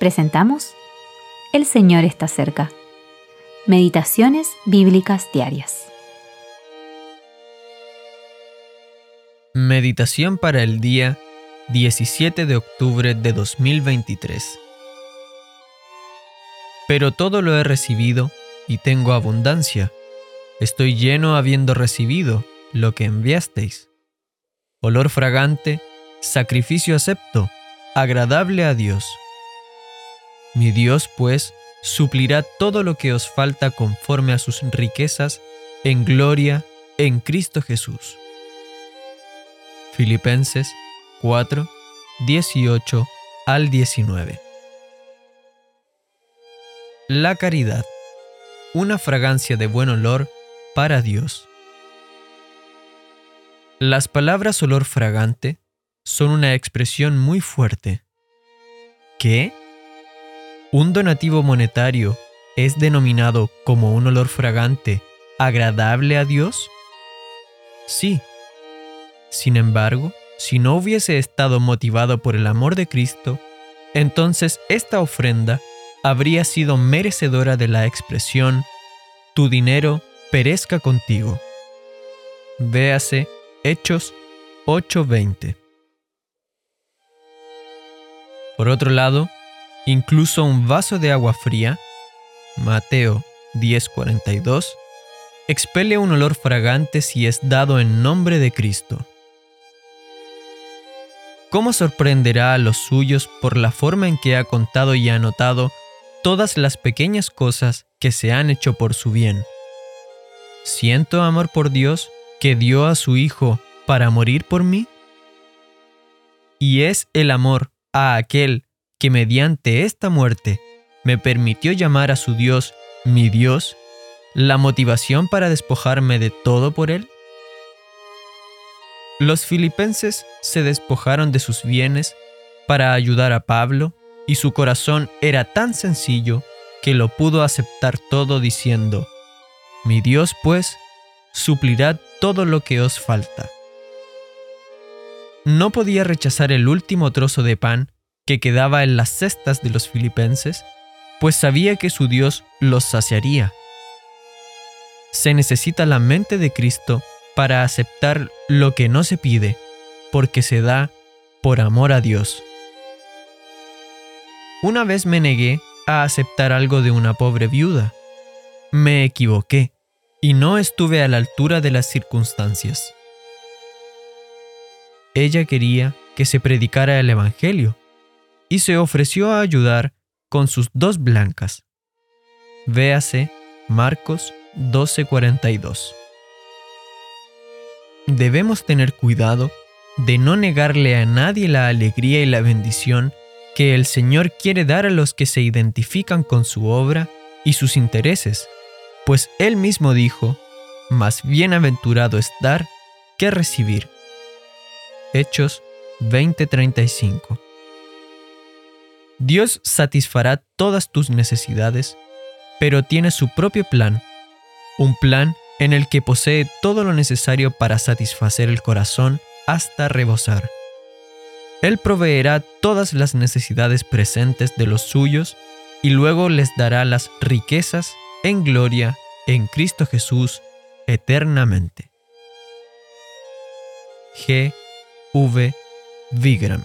presentamos El Señor está cerca. Meditaciones Bíblicas Diarias. Meditación para el día 17 de octubre de 2023. Pero todo lo he recibido y tengo abundancia. Estoy lleno habiendo recibido lo que enviasteis. Olor fragante, sacrificio acepto, agradable a Dios. Mi Dios, pues, suplirá todo lo que os falta conforme a sus riquezas en gloria en Cristo Jesús. Filipenses 4, 18 al 19. La caridad, una fragancia de buen olor para Dios. Las palabras olor fragante son una expresión muy fuerte. ¿Qué? ¿Un donativo monetario es denominado como un olor fragante agradable a Dios? Sí. Sin embargo, si no hubiese estado motivado por el amor de Cristo, entonces esta ofrenda habría sido merecedora de la expresión, tu dinero perezca contigo. Véase Hechos 8:20. Por otro lado, Incluso un vaso de agua fría, Mateo 10:42, expele un olor fragante si es dado en nombre de Cristo. ¿Cómo sorprenderá a los suyos por la forma en que ha contado y anotado todas las pequeñas cosas que se han hecho por su bien? ¿Siento amor por Dios que dio a su Hijo para morir por mí? Y es el amor a aquel que mediante esta muerte me permitió llamar a su Dios mi Dios, la motivación para despojarme de todo por él? Los filipenses se despojaron de sus bienes para ayudar a Pablo y su corazón era tan sencillo que lo pudo aceptar todo diciendo, Mi Dios pues suplirá todo lo que os falta. No podía rechazar el último trozo de pan que quedaba en las cestas de los filipenses, pues sabía que su Dios los saciaría. Se necesita la mente de Cristo para aceptar lo que no se pide, porque se da por amor a Dios. Una vez me negué a aceptar algo de una pobre viuda. Me equivoqué y no estuve a la altura de las circunstancias. Ella quería que se predicara el Evangelio, y se ofreció a ayudar con sus dos blancas. Véase Marcos 12:42. Debemos tener cuidado de no negarle a nadie la alegría y la bendición que el Señor quiere dar a los que se identifican con su obra y sus intereses, pues Él mismo dijo, más bienaventurado es dar que recibir. Hechos 20:35 Dios satisfará todas tus necesidades, pero tiene su propio plan, un plan en el que posee todo lo necesario para satisfacer el corazón hasta rebosar. Él proveerá todas las necesidades presentes de los suyos y luego les dará las riquezas en gloria en Cristo Jesús eternamente. G. V. Vigram